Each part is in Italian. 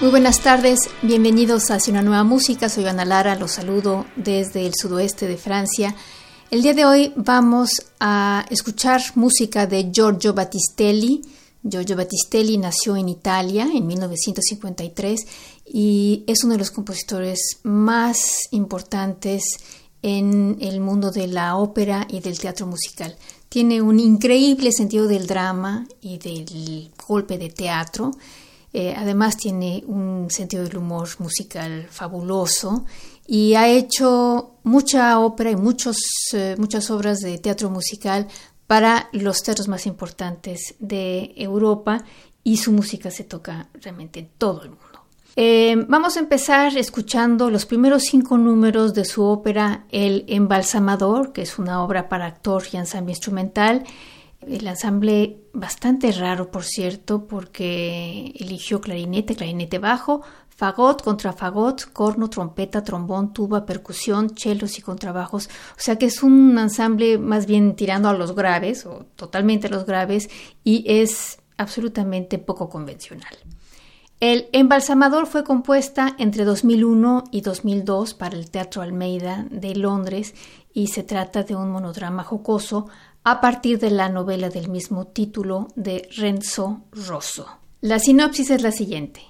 Muy buenas tardes, bienvenidos Hacia una nueva música. Soy Ana Lara, los saludo desde el sudoeste de Francia. El día de hoy vamos a escuchar música de Giorgio Battistelli. Giorgio Battistelli nació en Italia en 1953 y es uno de los compositores más importantes en el mundo de la ópera y del teatro musical. Tiene un increíble sentido del drama y del golpe de teatro eh, además tiene un sentido del humor musical fabuloso y ha hecho mucha ópera y muchos, eh, muchas obras de teatro musical para los teatros más importantes de Europa y su música se toca realmente en todo el mundo. Eh, vamos a empezar escuchando los primeros cinco números de su ópera El Embalsamador, que es una obra para actor y ensamble instrumental. El ensamble bastante raro, por cierto, porque eligió clarinete, clarinete bajo, fagot, contrafagot, corno, trompeta, trombón, tuba, percusión, chelos y contrabajos. O sea que es un ensamble más bien tirando a los graves o totalmente a los graves y es absolutamente poco convencional. El Embalsamador fue compuesta entre 2001 y 2002 para el Teatro Almeida de Londres y se trata de un monodrama jocoso a partir de la novela del mismo título de Renzo Rosso. La sinopsis es la siguiente.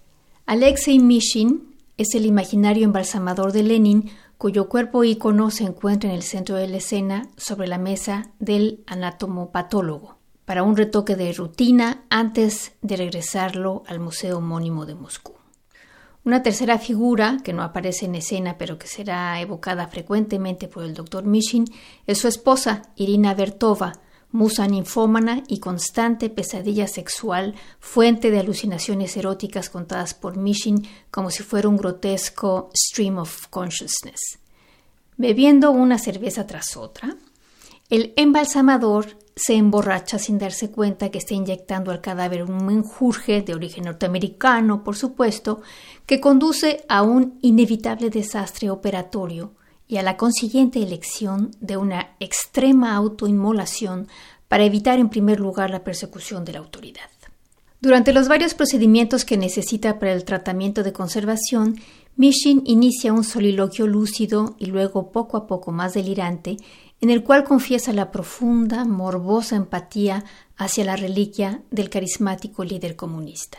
Alexei Mishin es el imaginario embalsamador de Lenin cuyo cuerpo ícono se encuentra en el centro de la escena sobre la mesa del anatomopatólogo para un retoque de rutina antes de regresarlo al museo homónimo de Moscú. Una tercera figura, que no aparece en escena pero que será evocada frecuentemente por el doctor Mishin, es su esposa, Irina Bertova, musa ninfómana y constante pesadilla sexual, fuente de alucinaciones eróticas contadas por Mishin como si fuera un grotesco stream of consciousness. Bebiendo una cerveza tras otra, el embalsamador se emborracha sin darse cuenta que está inyectando al cadáver un menjurje de origen norteamericano, por supuesto, que conduce a un inevitable desastre operatorio y a la consiguiente elección de una extrema autoinmolación para evitar en primer lugar la persecución de la autoridad. Durante los varios procedimientos que necesita para el tratamiento de conservación, Mishin inicia un soliloquio lúcido y luego poco a poco más delirante en el cual confiesa la profunda, morbosa empatía hacia la reliquia del carismático líder comunista,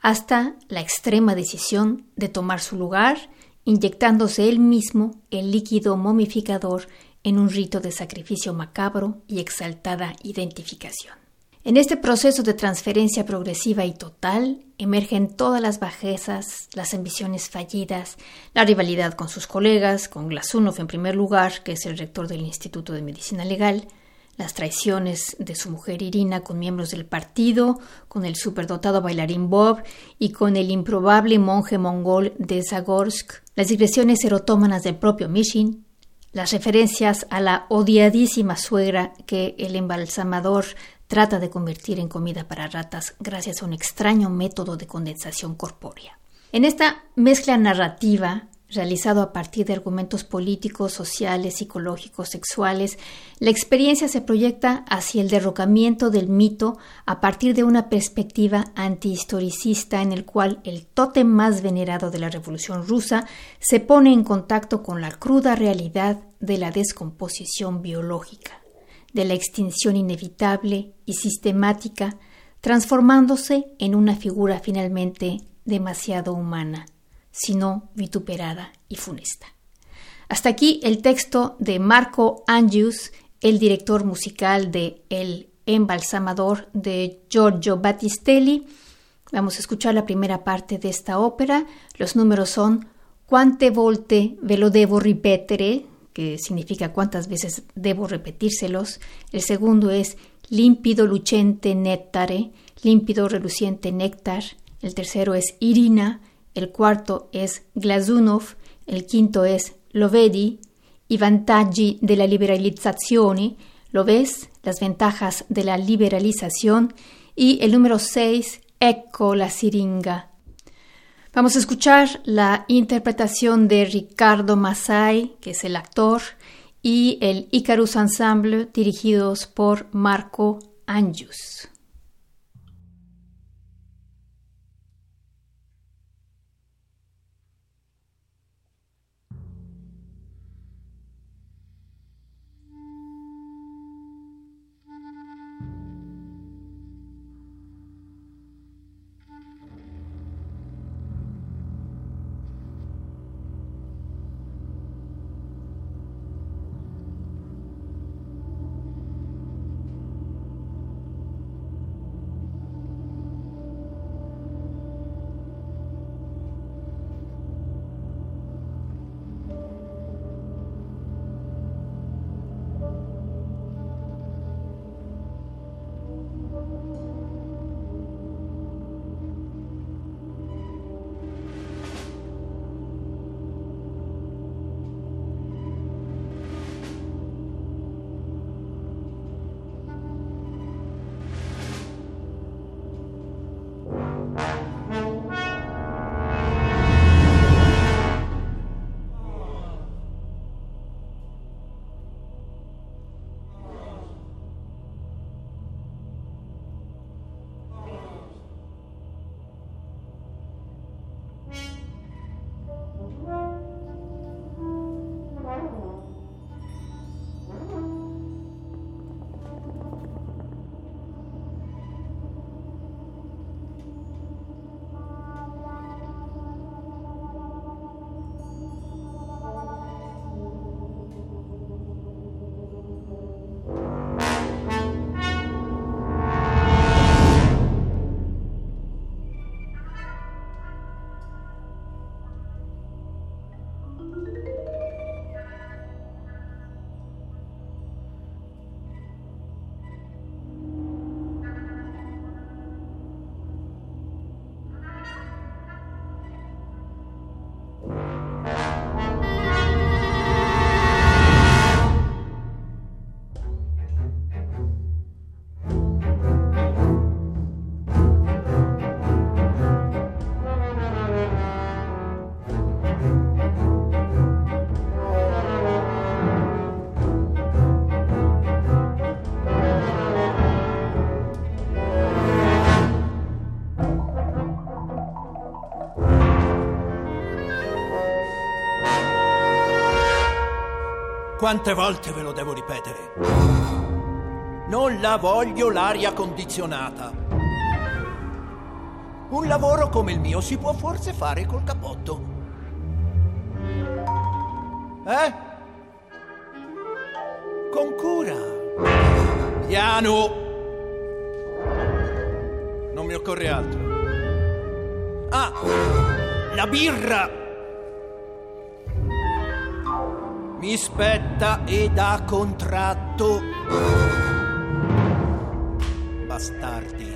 hasta la extrema decisión de tomar su lugar, inyectándose él mismo el líquido momificador en un rito de sacrificio macabro y exaltada identificación. En este proceso de transferencia progresiva y total emergen todas las bajezas, las ambiciones fallidas, la rivalidad con sus colegas, con Glasunov en primer lugar, que es el rector del Instituto de Medicina Legal, las traiciones de su mujer Irina con miembros del partido, con el superdotado bailarín Bob y con el improbable monje mongol de Zagorsk, las digresiones erotómanas del propio Mishin, las referencias a la odiadísima suegra que el embalsamador trata de convertir en comida para ratas gracias a un extraño método de condensación corpórea. En esta mezcla narrativa, realizado a partir de argumentos políticos, sociales, psicológicos, sexuales, la experiencia se proyecta hacia el derrocamiento del mito a partir de una perspectiva antihistoricista en el cual el tótem más venerado de la Revolución rusa se pone en contacto con la cruda realidad de la descomposición biológica de la extinción inevitable y sistemática, transformándose en una figura finalmente demasiado humana, sino vituperada y funesta. Hasta aquí el texto de Marco Angius, el director musical de El embalsamador de Giorgio Battistelli. Vamos a escuchar la primera parte de esta ópera. Los números son Quante volte ve lo devo ripetere, que significa cuántas veces debo repetírselos. El segundo es Límpido Lucente Néctare, Límpido Reluciente Néctar, el tercero es Irina, el cuarto es Glazunov, el quinto es Lovedi, i vantaggi della liberalizzazione, lo ves, las ventajas de la liberalización, y el número 6, Ecco la siringa. Vamos a escuchar la interpretación de Ricardo Masai, que es el actor, y el Icarus Ensemble, dirigidos por Marco Anjus. Quante volte ve lo devo ripetere? Non la voglio l'aria condizionata. Un lavoro come il mio si può forse fare col cappotto. Eh? Con cura. Piano. Non mi occorre altro. Ah, la birra. Mi spetta ed ha contratto. Bastardi.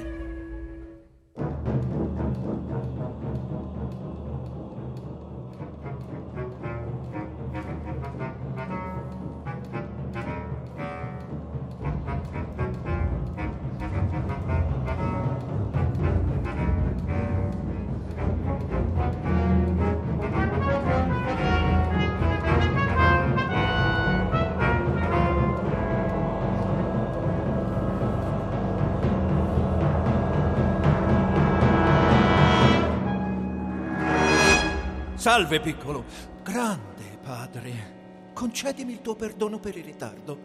Salve, piccolo. Grande padre, concedimi il tuo perdono per il ritardo.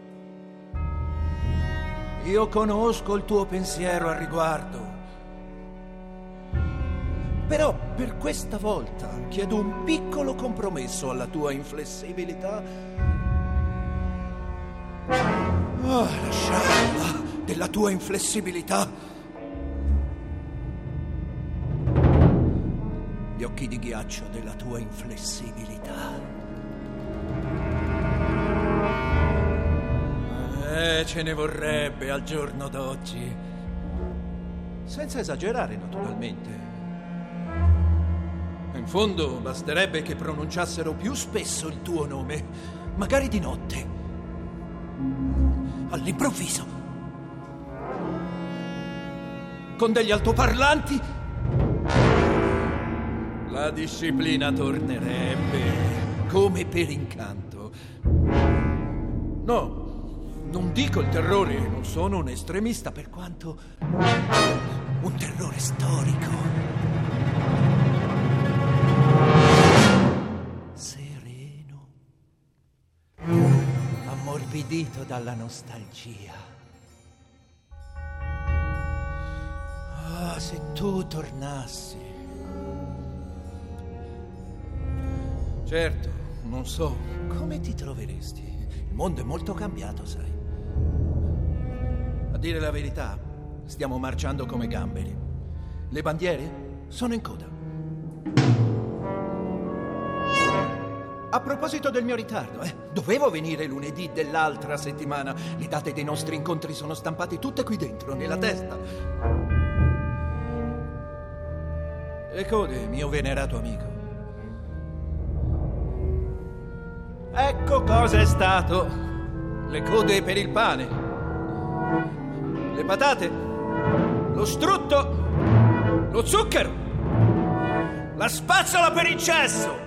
Io conosco il tuo pensiero al riguardo. Però per questa volta chiedo un piccolo compromesso alla tua inflessibilità. Oh, la scialla della tua inflessibilità. Gli occhi di ghiaccio della tua inflessibilità. Eh, ce ne vorrebbe al giorno d'oggi. Senza esagerare, naturalmente. In fondo basterebbe che pronunciassero più spesso il tuo nome, magari di notte. All'improvviso. Con degli altoparlanti. La disciplina tornerebbe come per incanto. No, non dico il terrore, non sono un estremista per quanto un terrore storico. Sereno, ammorbidito dalla nostalgia. Ah, se tu tornassi. Certo, non so, come ti troveresti? Il mondo è molto cambiato, sai. A dire la verità, stiamo marciando come gamberi. Le bandiere sono in coda. A proposito del mio ritardo, eh, dovevo venire lunedì dell'altra settimana. Le date dei nostri incontri sono stampate tutte qui dentro, nella testa. Le code, mio venerato amico. Ecco cosa è stato. Le code per il pane le patate, lo strutto, lo zucchero, la spazzola per il cesso.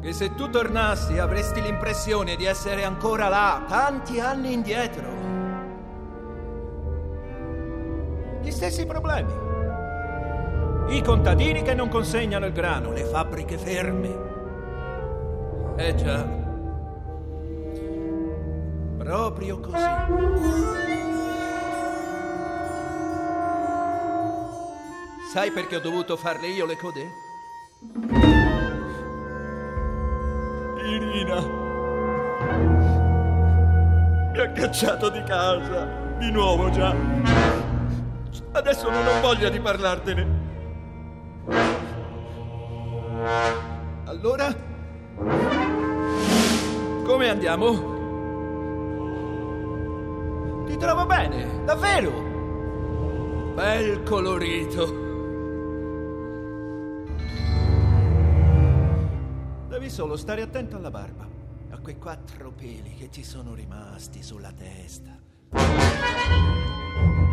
Che se tu tornassi avresti l'impressione di essere ancora là, tanti anni indietro. Gli stessi problemi. I contadini che non consegnano il grano, le fabbriche ferme. Eh già. Proprio così. Sai perché ho dovuto farle io le code? Irina mi ha cacciato di casa, di nuovo già. Adesso non ho voglia di parlartene. Allora? Come andiamo? Ti trovo bene, davvero. Bel colorito. Devi solo stare attento alla barba, a quei quattro peli che ti sono rimasti sulla testa.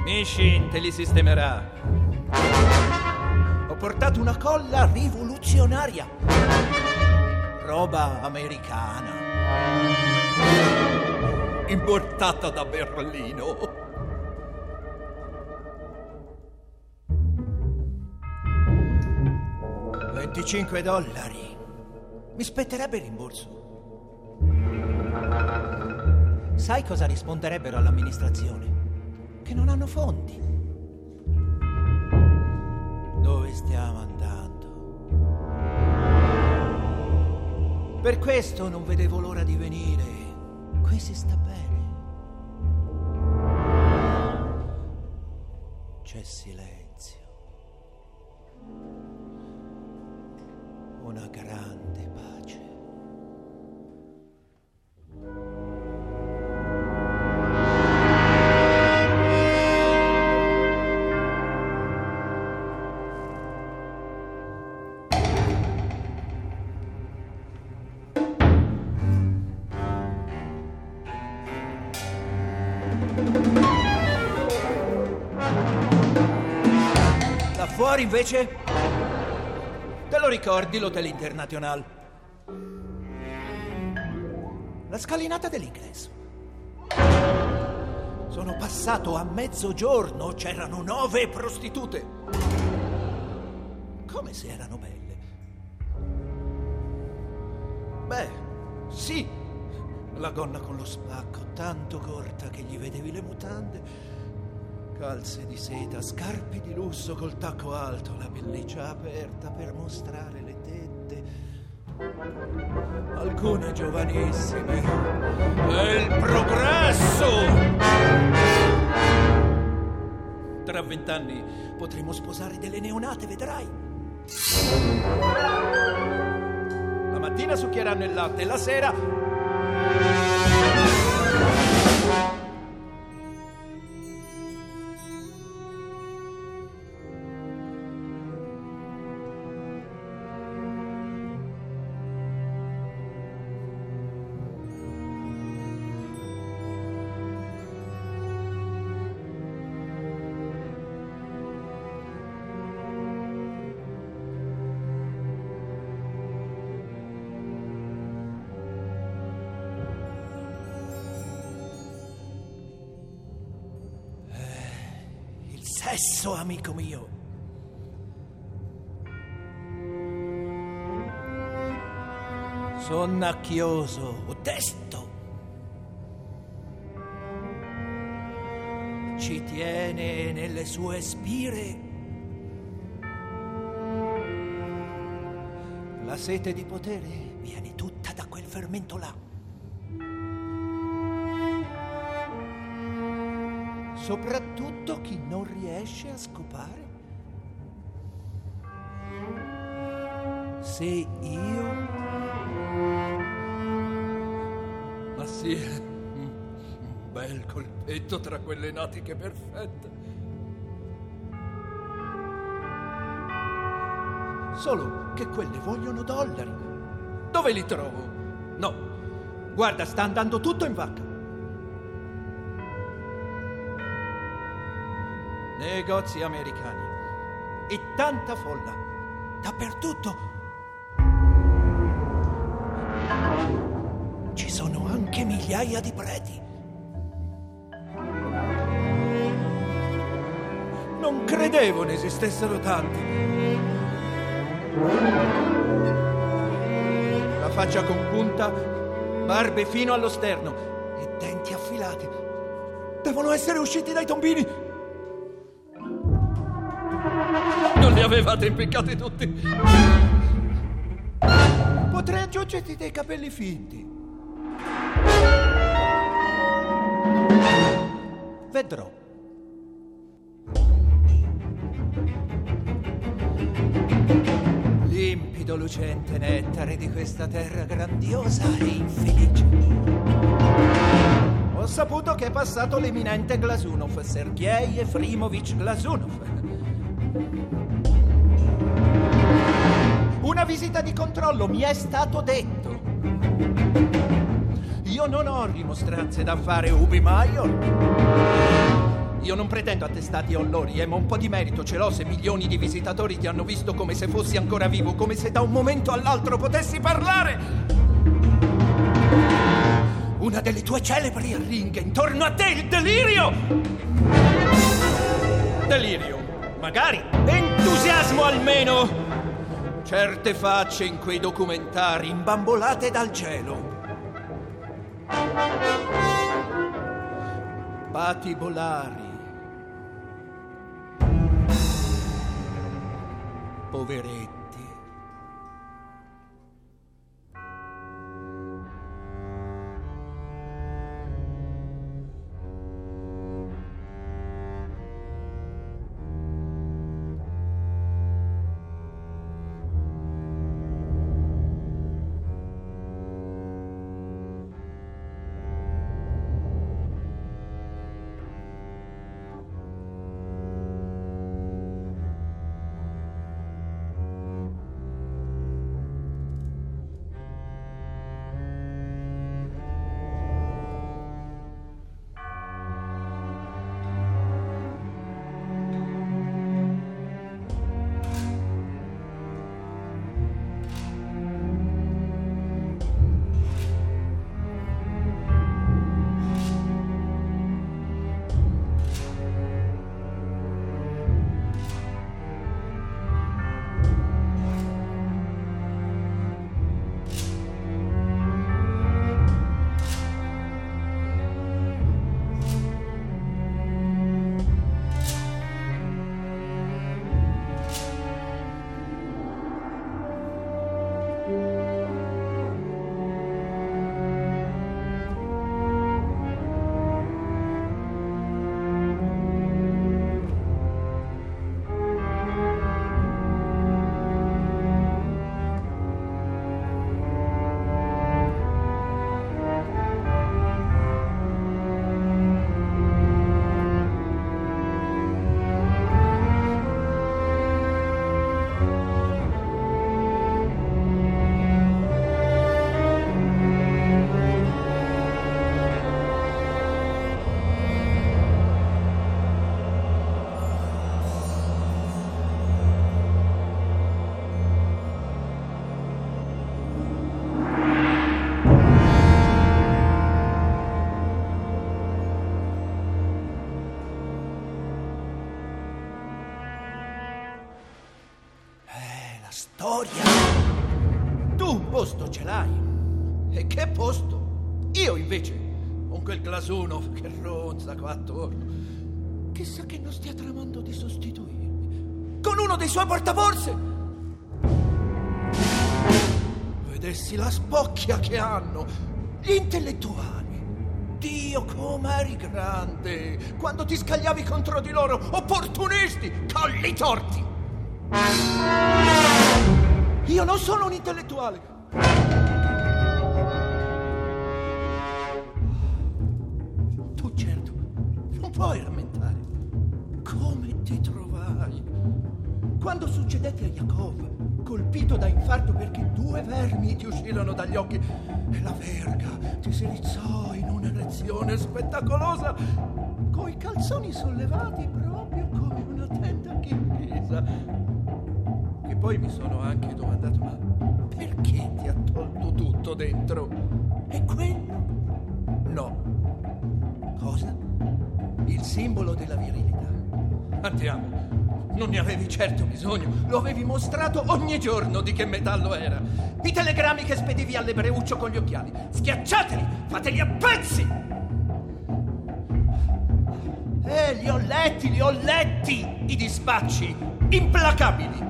Mishin te li sistemerà. Ho portato una colla rivoluzionaria. Roba americana importata da Berlino. Venticinque dollari. Mi spetterebbe il rimborso. Sai cosa risponderebbero all'amministrazione? Che non hanno fondi. Dove stiamo andando? Per questo non vedevo l'ora di venire. Qui si sta bene. c'è silenzio. Una grande pace. Fuori invece? Te lo ricordi l'Hotel International? La scalinata dell'ingresso. Sono passato a mezzogiorno, c'erano nove prostitute. Come se erano belle. Beh, sì, la gonna con lo spacco, tanto corta che gli vedevi le mutande calze di seta, scarpe di lusso col tacco alto, la pelliccia aperta per mostrare le tette. Alcune giovanissime. È il progresso! Tra vent'anni potremo sposare delle neonate, vedrai. La mattina succhieranno il latte, la sera sesso, amico mio. Sonnacchioso, odesto. Ci tiene nelle sue spire. La sete di potere viene tutta da quel fermento là. Soprattutto chi non riesce a scopare. Se io... Ma sì, un bel colpetto tra quelle natiche perfette. Solo che quelle vogliono dollari. Dove li trovo? No, guarda, sta andando tutto in vacca. Negozi americani e tanta folla dappertutto. Ci sono anche migliaia di preti. Non credevo ne esistessero tanti. La faccia compunta, barbe fino allo sterno e denti affilati. Devono essere usciti dai tombini. Li avevate impiccati tutti. Potrei aggiungerti dei capelli finti. Vedrò. Limpido, lucente nettare di questa terra grandiosa e infelice. Ho saputo che è passato l'eminente Glasunov, Sergei Efrimovic Glasunov. Una visita di controllo, mi è stato detto. Io non ho rimostranze da fare, Ubi Maior. Io non pretendo attestati o lori, ma un po' di merito ce l'ho se milioni di visitatori ti hanno visto come se fossi ancora vivo, come se da un momento all'altro potessi parlare. Una delle tue celebri ringhe intorno a te, il delirio! Delirio, magari. Entusiasmo almeno! Certe facce in quei documentari imbambolate dal cielo. Patibolari. Poveretti. Con quel glasuno che ronza qua attorno, chissà che non stia tramando di sostituirmi con uno dei suoi portaborse. Vedessi la spocchia che hanno gli intellettuali. Dio, com'eri grande quando ti scagliavi contro di loro, opportunisti, colli torti. Io non sono un intellettuale. Puoi rammentare come ti trovai quando succedette a Jacob, colpito da infarto perché due vermi ti uscirono dagli occhi e la verga ti si rizzò in un'erezione spettacolosa, coi calzoni sollevati proprio come una tenda chirchesa. E poi mi sono anche domandato, ma perché ti ha tolto tutto dentro? E quello? No. Cosa? Il simbolo della virilità. Andiamo. Non ne avevi certo bisogno, lo avevi mostrato ogni giorno di che metallo era. I telegrammi che spedivi all'ebreuccio con gli occhiali. Schiacciateli, fateli a pezzi! Eh, li ho letti, li ho letti, i dispacci, implacabili.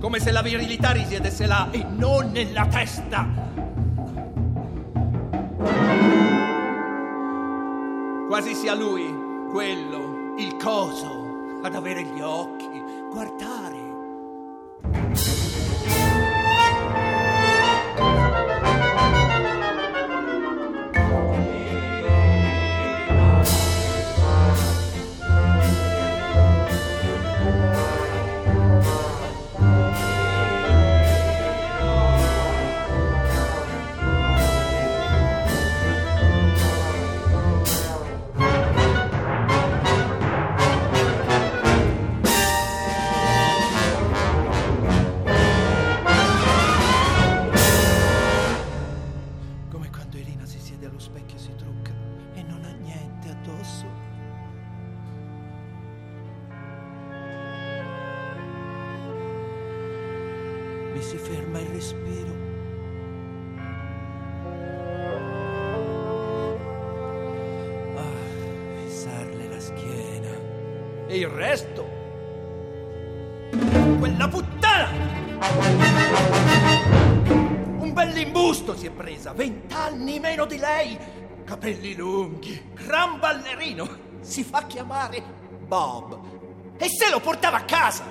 Come se la virilità risiedesse là e non nella testa. Quasi sia lui, quello, il coso, ad avere gli occhi, guardare. Meno di lei, capelli lunghi, gran ballerino. Si fa chiamare Bob. E se lo portava a casa?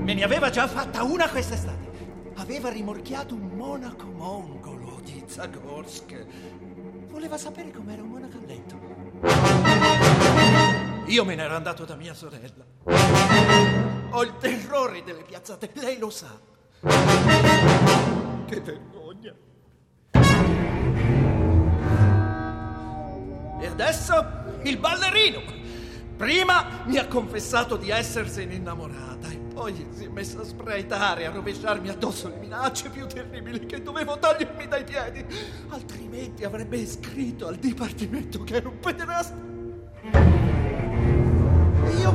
Me ne aveva già fatta una quest'estate. Aveva rimorchiato un monaco mongolo di Zagorsk. Voleva sapere com'era un monaco a letto. Io me ne ero andato da mia sorella. Ho il terrore delle piazzate, lei lo sa. Che vergogna. E adesso il ballerino. Prima mi ha confessato di essersene innamorata e poi si è messa a sbraitare, a rovesciarmi addosso le minacce più terribili che dovevo togliermi dai piedi. Altrimenti avrebbe scritto al dipartimento che ero un pederasta. Io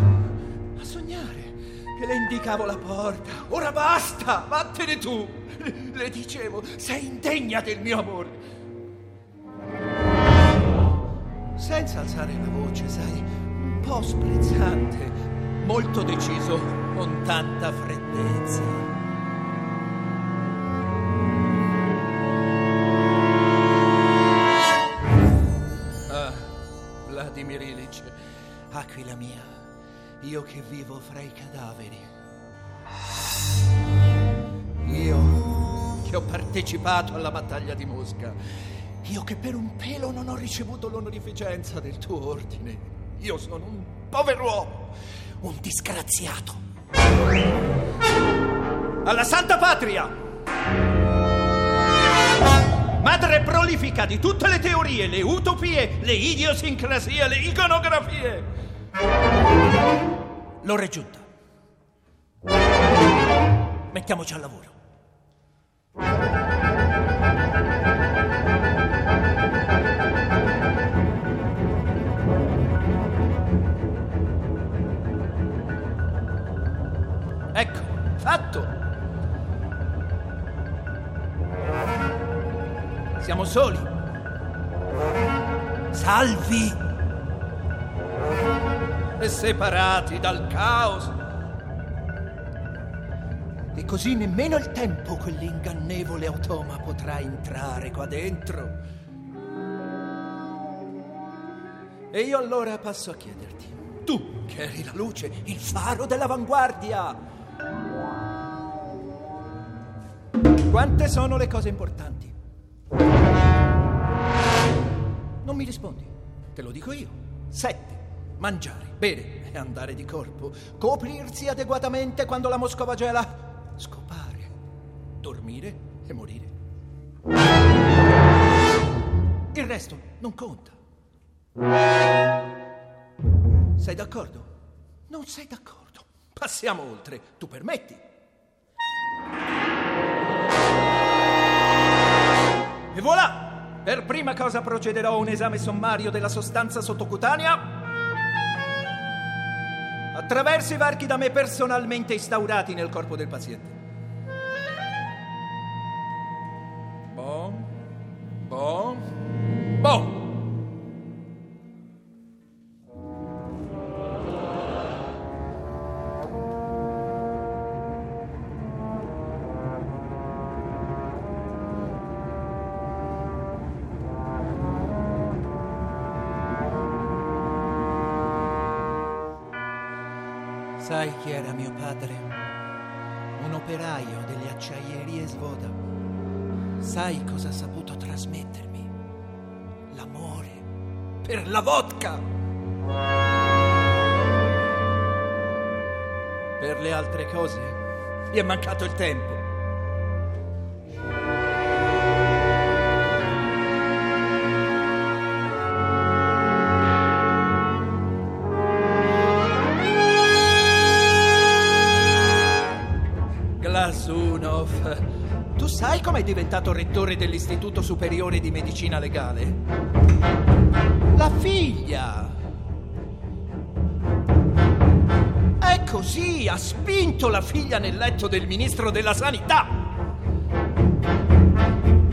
a sognare che le indicavo la porta. Ora basta, vattene tu. Le dicevo, sei indegna del mio amore. Senza alzare la voce, sai, un po' sprezzante, molto deciso, con tanta freddezza. Ah, Vladimir Ilich, aquila mia, io che vivo fra i cadaveri. Io che ho partecipato alla battaglia di Mosca. Io che per un pelo non ho ricevuto l'onorificenza del tuo ordine. Io sono un pover'uomo, un disgraziato. Alla Santa Patria! Madre prolifica di tutte le teorie, le utopie, le idiosincrasie, le iconografie. L'ho raggiunta. Mettiamoci al lavoro. Soli, salvi e separati dal caos. E così nemmeno il tempo quell'ingannevole automa potrà entrare qua dentro. E io allora passo a chiederti, tu che eri la luce, il faro dell'avanguardia, quante sono le cose importanti? Non mi rispondi, te lo dico io. Sette. Mangiare, bere e andare di corpo. Coprirsi adeguatamente quando la Moscova gela. Scopare. Dormire e morire. Il resto non conta. Sei d'accordo? Non sei d'accordo. Passiamo oltre. Tu permetti. E voilà! Per prima cosa procederò a un esame sommario della sostanza sottocutanea attraverso i varchi da me personalmente instaurati nel corpo del paziente. Bon, bon, bon. Sai chi era mio padre? Un operaio delle acciaierie Svoda. Sai cosa ha saputo trasmettermi? L'amore per la vodka. Per le altre cose gli è mancato il tempo. Diventato rettore dell'Istituto Superiore di Medicina Legale? La figlia! È così, ha spinto la figlia nel letto del ministro della Sanità!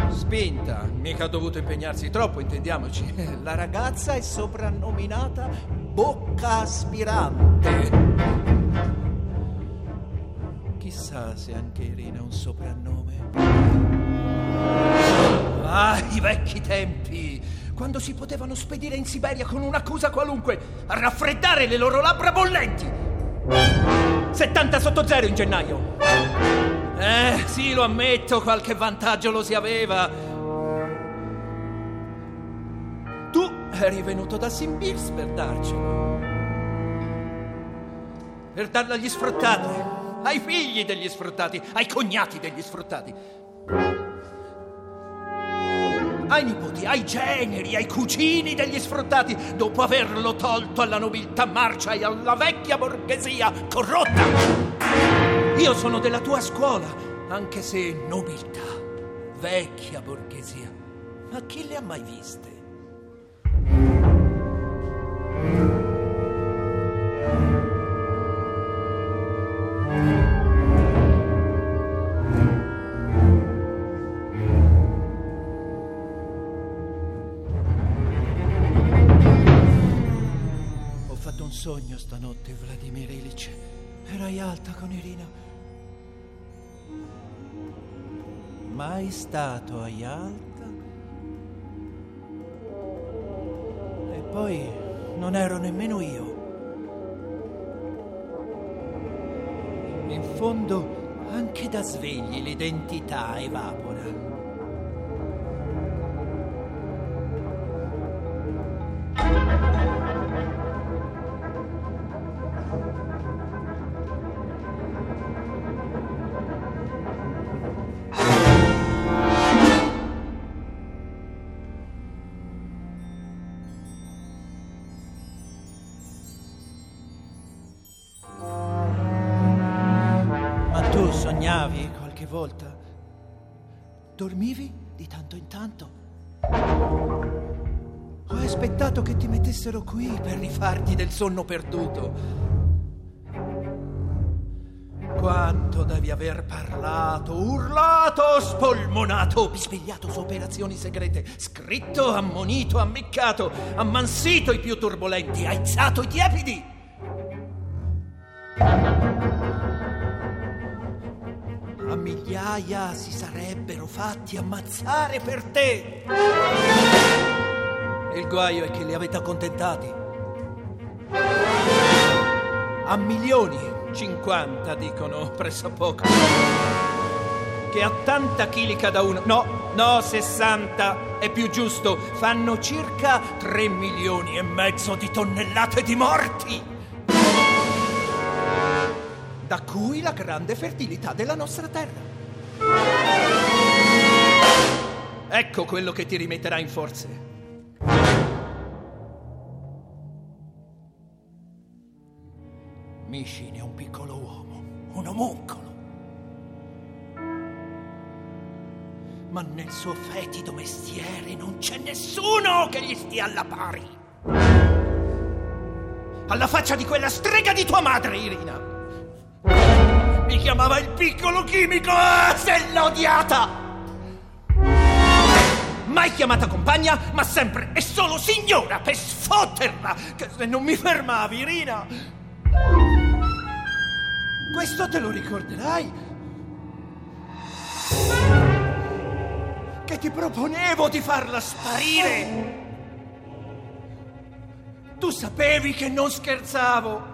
Spinta, mica ha dovuto impegnarsi troppo, intendiamoci. La ragazza è soprannominata Bocca Aspirante. Chissà se anche Irina ha un soprannome. Ah, i vecchi tempi! Quando si potevano spedire in Siberia con un'accusa qualunque a raffreddare le loro labbra bollenti! 70 sotto zero in gennaio! Eh, sì, lo ammetto, qualche vantaggio lo si aveva. Tu eri venuto da Simbirs per darcelo. Per darlo agli sfruttati ai figli degli sfruttati, ai cognati degli sfruttati, ai nipoti, ai generi, ai cugini degli sfruttati, dopo averlo tolto alla nobiltà marcia e alla vecchia borghesia corrotta. Io sono della tua scuola, anche se nobiltà, vecchia borghesia. Ma chi le ha mai viste? Stanotte, Vladimir Ilich. Erai alta con Irina. Mai stato a Yalta? E poi non ero nemmeno io. In fondo, anche da svegli l'identità evapora. Dormivi di tanto in tanto? Ho aspettato che ti mettessero qui per rifarti del sonno perduto. quanto devi aver parlato, urlato, spolmonato, bisbigliato su operazioni segrete, scritto, ammonito, ammiccato, ammansito i più turbolenti, aizzato i tiepidi. Migliaia si sarebbero fatti ammazzare per te. Il guaio è che li avete accontentati. A milioni 50 dicono pressappoco. Che a 80 kg cada uno, no, no, 60 è più giusto, fanno circa 3 milioni e mezzo di tonnellate di morti. Da cui la grande fertilità della nostra terra. Ecco quello che ti rimetterà in forze. Mishin è un piccolo uomo, un omuncolo. Ma nel suo fetido mestiere non c'è nessuno che gli stia alla pari. Alla faccia di quella strega di tua madre, Irina. Mi chiamava il piccolo chimico, ah, se l'ho odiata! Mai chiamata compagna, ma sempre e solo signora per sfotterla, che se non mi fermavi, Irina, questo te lo ricorderai. Che ti proponevo di farla sparire. Tu sapevi che non scherzavo.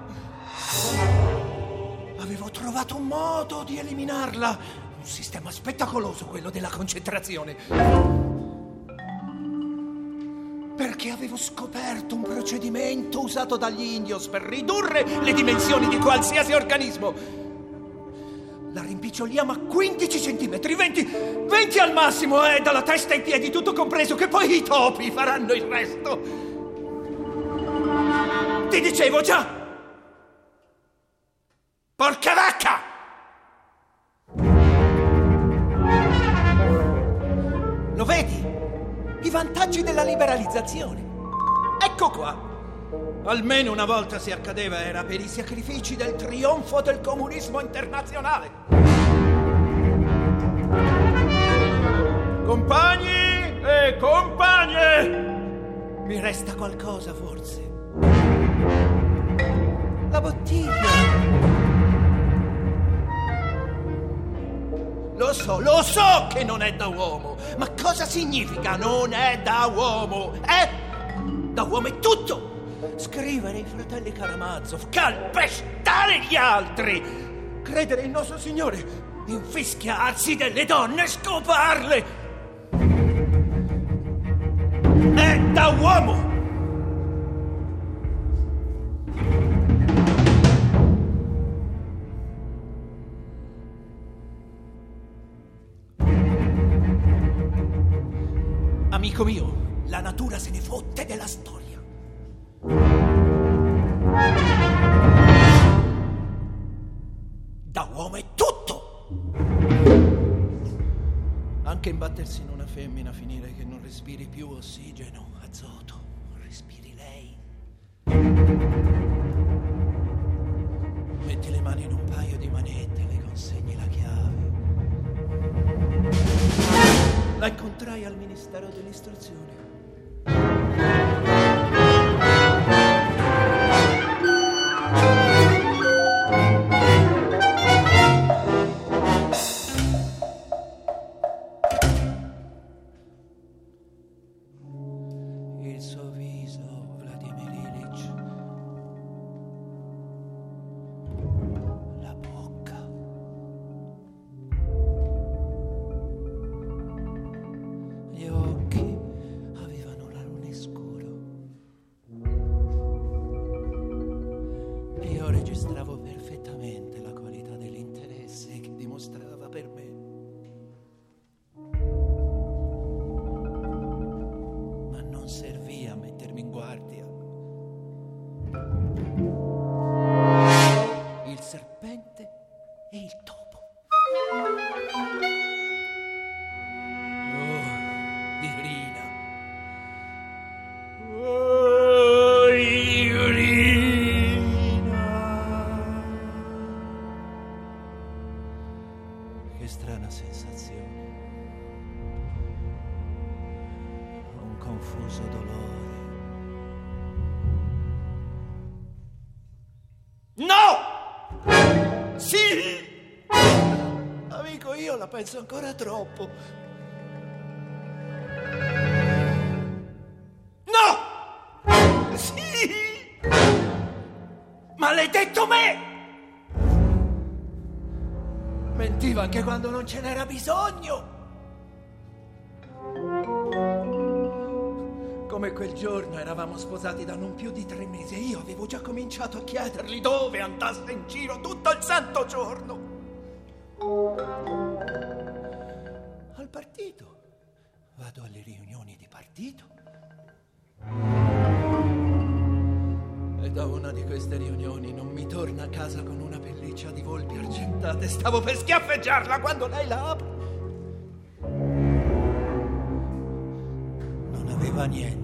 Avevo trovato un modo di eliminarla. Un sistema spettacoloso quello della concentrazione. Perché avevo scoperto un procedimento usato dagli indios per ridurre le dimensioni di qualsiasi organismo. La rimpiccioliamo a 15 centimetri, 20, 20 al massimo, eh, dalla testa ai piedi, tutto compreso, che poi i topi faranno il resto. Ti dicevo già! Porca vacca! Lo vedi? I vantaggi della liberalizzazione. Ecco qua. Almeno una volta se accadeva era per i sacrifici del trionfo del comunismo internazionale. Compagni e compagne! Mi resta qualcosa forse. La bottiglia. Lo so, lo so che non è da uomo, ma cosa significa non è da uomo? Eh? Da uomo è tutto! Scrivere ai fratelli Karamazov, calpestare gli altri, credere in nostro Signore, infischiarsi delle donne, scoparle. È da uomo! Amico mio, la natura se ne fotte della storia. Da uomo è tutto! Anche imbattersi in una femmina, finire che non respiri più ossigeno, azoto, respiri lei. Metti le mani in un paio di manette, La incontrai al Ministero dell'Istruzione. Amico, io la penso ancora troppo. No! Sì! Maledetto me! Mentiva anche quando non ce n'era bisogno. Come quel giorno eravamo sposati da non più di tre mesi e io avevo già cominciato a chiedergli dove andasse in giro tutto il santo giorno. Al partito. Vado alle riunioni di partito. E da una di queste riunioni non mi torna a casa con una pelliccia di volpi argentate. Stavo per schiaffeggiarla quando lei la apre. Non aveva niente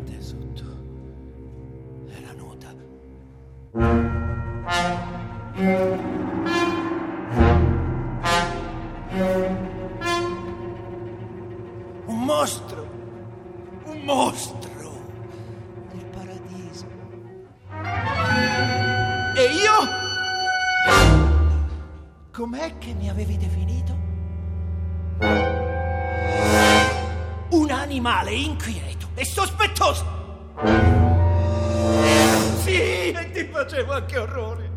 anche orrore.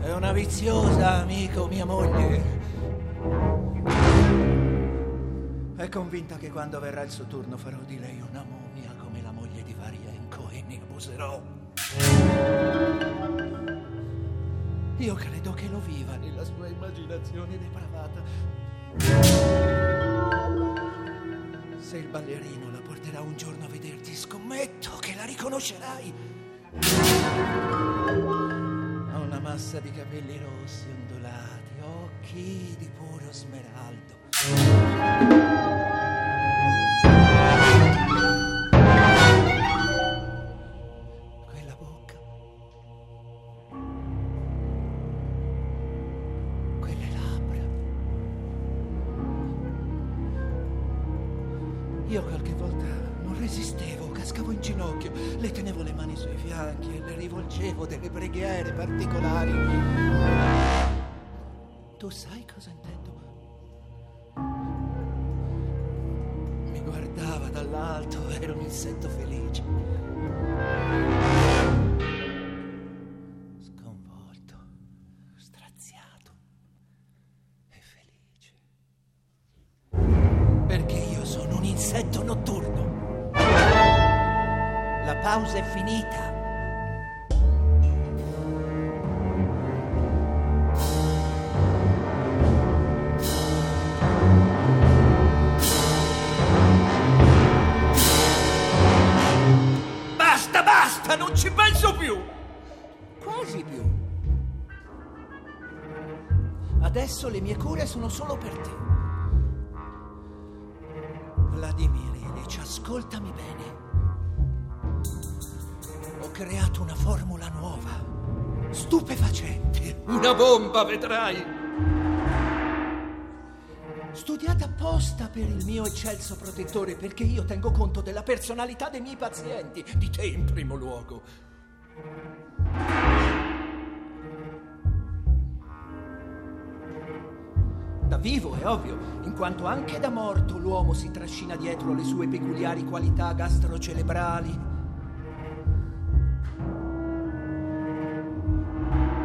È una viziosa, amico, mia moglie. È convinta che quando verrà il suo turno farò di lei una mummia come la moglie di Varienko e ne abuserò. Io credo che lo viva nella sua immaginazione depravata. Se il ballerino la porterà un giorno a vederti, scommetto che la riconoscerai. Ha una massa di capelli rossi ondulati, occhi di puro smeraldo. Rivolgevo delle preghiere particolari. Tu sai cosa intendo? Mi guardava dall'alto, ero un insetto felice. Sono solo per te. Vladimir Ilyich, ascoltami bene. Ho creato una formula nuova, stupefacente, una bomba, vedrai. Studiata apposta per il mio eccelso protettore, perché io tengo conto della personalità dei miei pazienti, di te in primo luogo. Vivo, è ovvio, in quanto anche da morto l'uomo si trascina dietro le sue peculiari qualità gastrocerebrali.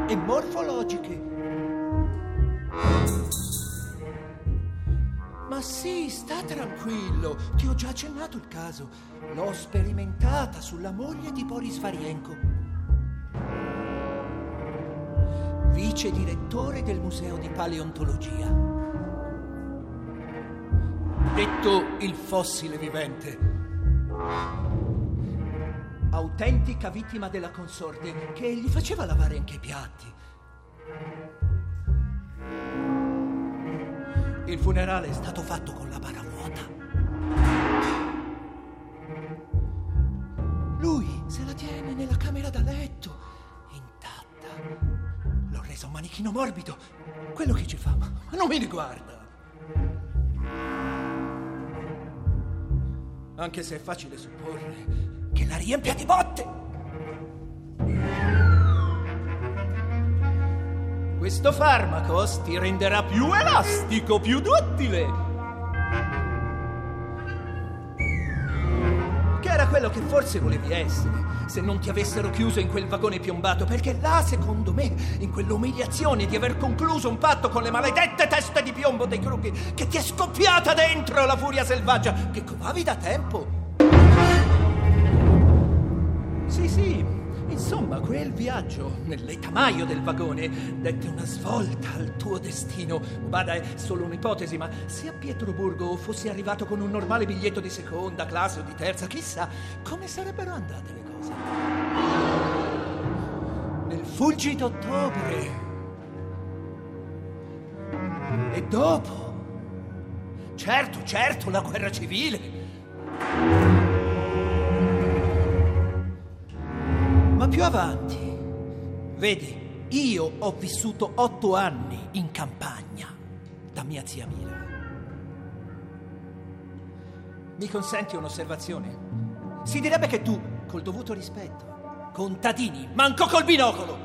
E morfologiche. Ma sì, sta tranquillo, ti ho già accennato il caso. L'ho sperimentata sulla moglie di Boris Varienko. Vice direttore del Museo di Paleontologia. Detto il fossile vivente. Autentica vittima della consorte che gli faceva lavare anche i piatti. Il funerale è stato fatto con la bara vuota. Lui se la tiene nella camera da letto, intatta. L'ho resa un manichino morbido. Quello che ci fa, ma non mi riguarda. Anche se è facile supporre che la riempia di botte. Questo farmaco ti renderà più elastico, più duttile. Quello che forse volevi essere se non ti avessero chiuso in quel vagone piombato, perché là, secondo me, in quell'umiliazione di aver concluso un patto con le maledette teste di piombo dei crughi, che ti è scoppiata dentro la furia selvaggia che covavi da tempo. Sì, sì, insomma, quel viaggio nell'etamaio del vagone dette una svolta al tuo destino. Bada, è solo un'ipotesi, ma se a Pietroburgo fossi arrivato con un normale biglietto di seconda classe o di terza, chissà come sarebbero andate le cose. Nel fulgido ottobre. E dopo? Certo, certo, la guerra civile. Ma più avanti, vedi, io ho vissuto otto anni in campagna da mia zia Mira. Mi consenti un'osservazione? Si direbbe che tu, col dovuto rispetto, contadini, manco col binocolo,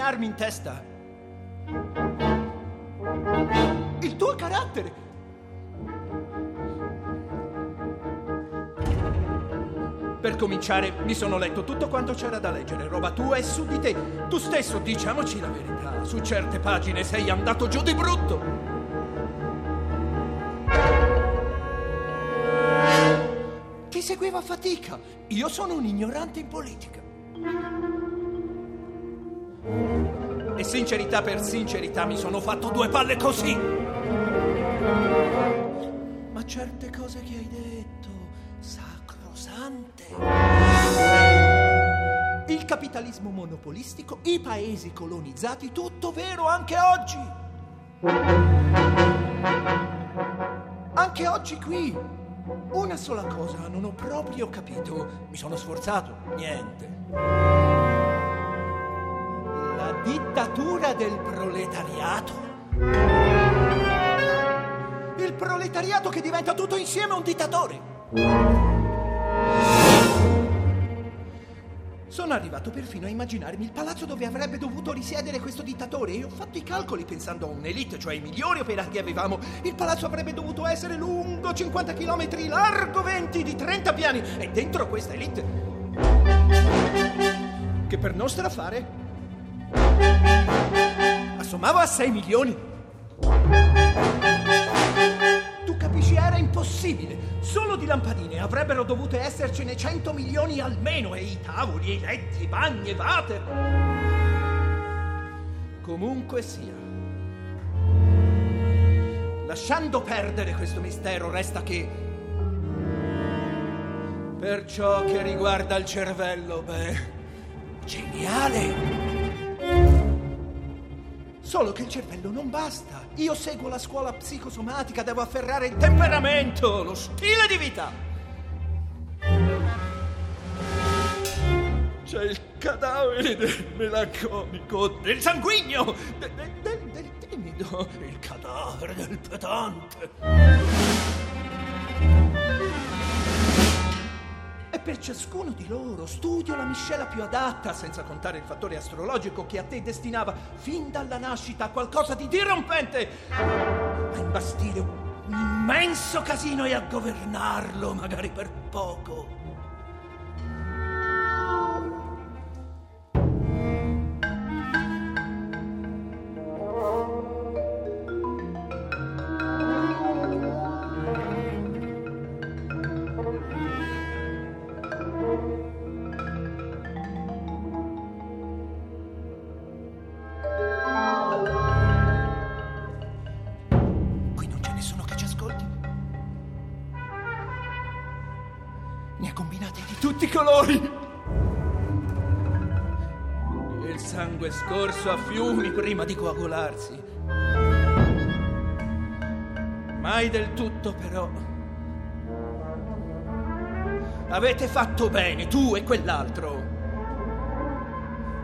a disegnarmi in testa il tuo carattere. Per cominciare, mi sono letto tutto quanto c'era da leggere, roba tua e su di te. Tu stesso, diciamoci la verità, su certe pagine sei andato giù di brutto. Ti seguivo a fatica. Io sono un ignorante in politica. Sincerità per sincerità mi sono fatto due palle così. Ma certe cose che hai detto, sacrosante. Il capitalismo monopolistico, i paesi colonizzati, tutto vero anche oggi. Anche oggi qui. Una sola cosa non ho proprio capito. Mi sono sforzato. Niente. Dittatura del proletariato. Il proletariato che diventa tutto insieme un dittatore. Sono arrivato perfino a immaginarmi il palazzo dove avrebbe dovuto risiedere questo dittatore e ho fatto i calcoli pensando a un'elite, cioè i migliori operai che avevamo. Il palazzo avrebbe dovuto essere lungo 50 km, largo 20, di 30 piani e dentro questa elite, che per nostro affare assommava a 6 milioni. Tu capisci, era impossibile. Solo di lampadine avrebbero dovute essercene 100 milioni almeno e i tavoli, i letti, i bagni, e water. Comunque sia. Lasciando perdere questo mistero, resta che per ciò che riguarda il cervello, beh, geniale. Solo che il cervello non basta. Io seguo la scuola psicosomatica, devo afferrare il temperamento, lo stile di vita. C'è il cadavere del melanconico, del sanguigno, del, del, del timido, il cadavere del pedante. Per ciascuno di loro studio la miscela più adatta, senza contare il fattore astrologico che a te destinava fin dalla nascita a qualcosa di dirompente, a imbastire un immenso casino e a governarlo, magari per poco. Fiumi prima di coagularsi. Mai del tutto, però. Avete fatto bene, tu e quell'altro.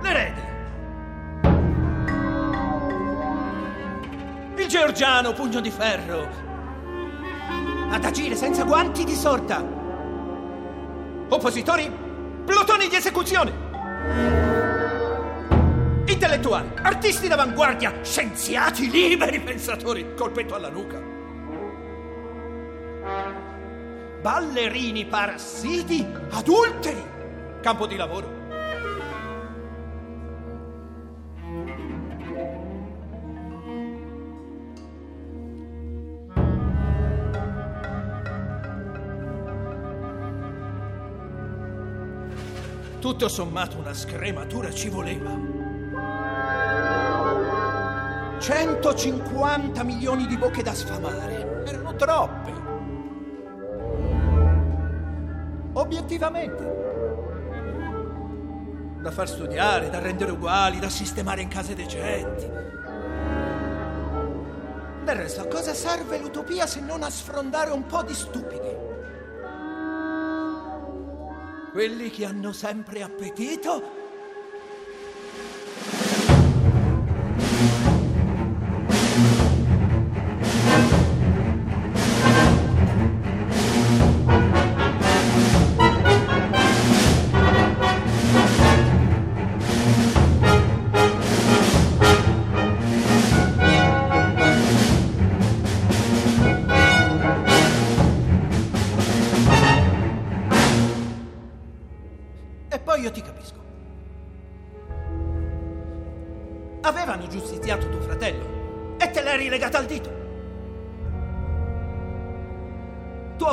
L'erede. Il georgiano pugno di ferro. Ad agire senza guanti di sorta Oppositori, plotoni di esecuzione. Intellettuali, artisti d'avanguardia, scienziati, liberi pensatori, colpetto alla nuca. Ballerini parassiti, adulteri, campo di lavoro. Tutto sommato una scrematura ci voleva. 150 milioni di bocche da sfamare. Erano troppe. Obiettivamente. Da far studiare, da rendere uguali, da sistemare in case decenti. Del resto, a cosa serve l'utopia se non a sfrondare un po' di stupidi? quelli che hanno sempre appetito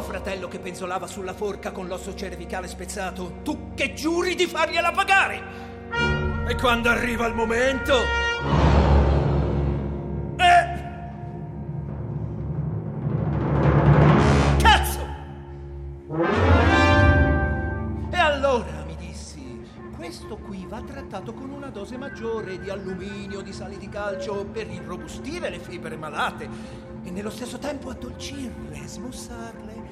fratello che penzolava sulla forca con l'osso cervicale spezzato, tu che giuri di fargliela pagare! E quando arriva il momento... maggiore di alluminio, di sali di calcio per irrobustire le fibre malate e nello stesso tempo addolcirle, smussarle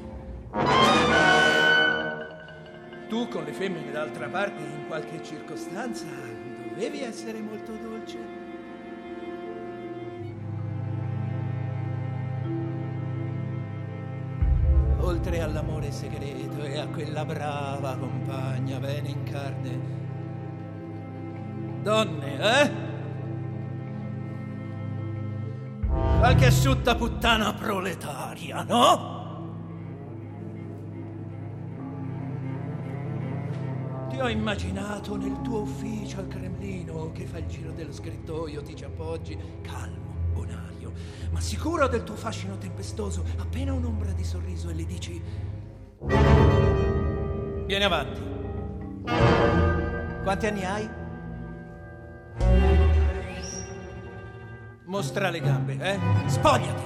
tu con le femmine d'altra parte in qualche circostanza dovevi essere molto dolce. Oltre all'amore segreto e a quella brava compagna bene in carne, Donne, eh? Qualche asciutta puttana proletaria, no? Ti ho immaginato nel tuo ufficio al Cremlino che fa il giro dello scrittoio, ti ci appoggi, calmo, bonario, ma sicuro del tuo fascino tempestoso, appena un'ombra di sorriso e le dici... Vieni avanti. Quanti anni hai? Mostra le gambe, eh? Spogliati!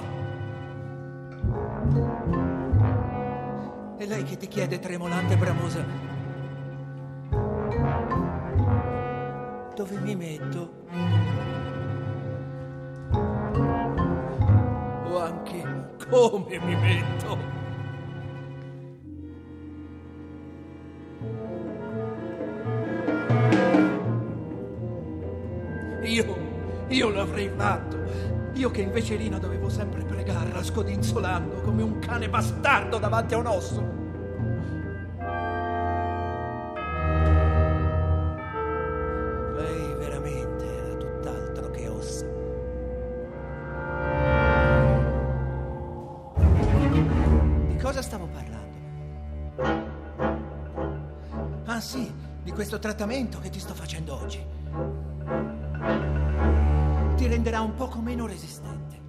E lei che ti chiede tremolante e bramosa, dove mi metto? O anche come mi metto? Io l'avrei fatto. Io che invece Rina dovevo sempre pregarla, scodinzolando come un cane bastardo davanti a un osso. Lei veramente era tutt'altro che ossa. Di cosa stavo parlando? Ah sì, di questo trattamento che ti sto facendo oggi. Poco meno resistente.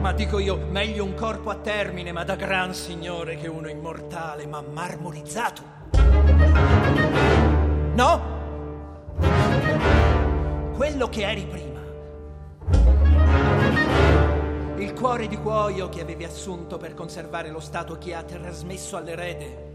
Ma dico io, meglio un corpo a termine, ma da gran signore, che uno immortale, ma marmorizzato. No? Quello che eri prima. Il cuore di cuoio che avevi assunto per conservare lo stato che ha trasmesso all'erede.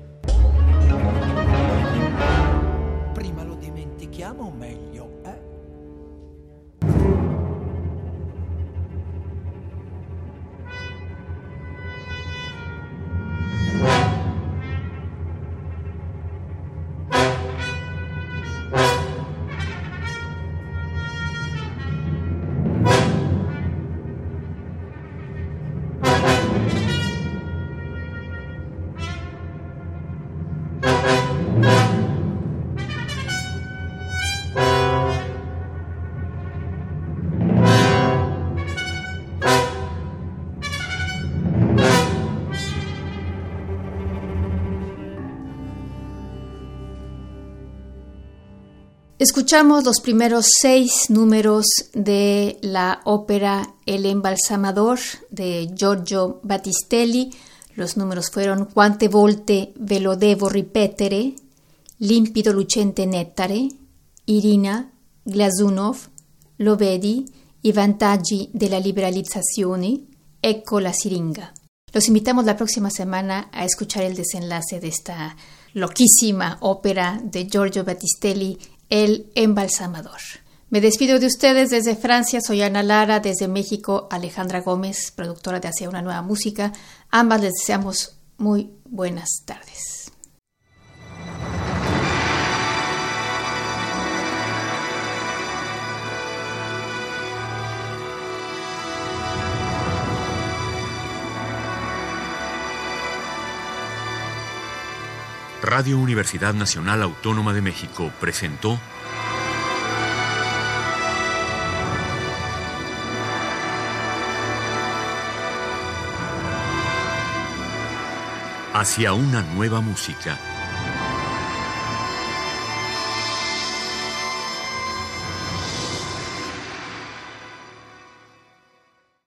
Escuchamos los primeros seis números de la ópera El embalsamador de Giorgio Battistelli. Los números fueron Quante volte ve lo devo ripetere, Limpido lucente nettare, Irina, Glazunov, Lo vedi, I vantaggi della liberalizzazione, Ecco la siringa. Los invitamos la próxima semana a escuchar el desenlace de esta loquísima ópera de Giorgio Battistelli el embalsamador. Me despido de ustedes desde Francia, soy Ana Lara, desde México, Alejandra Gómez, productora de Hacia una nueva música. Ambas les deseamos muy buenas tardes. Radio Universidad Nacional Autónoma de México presentó Hacia una nueva música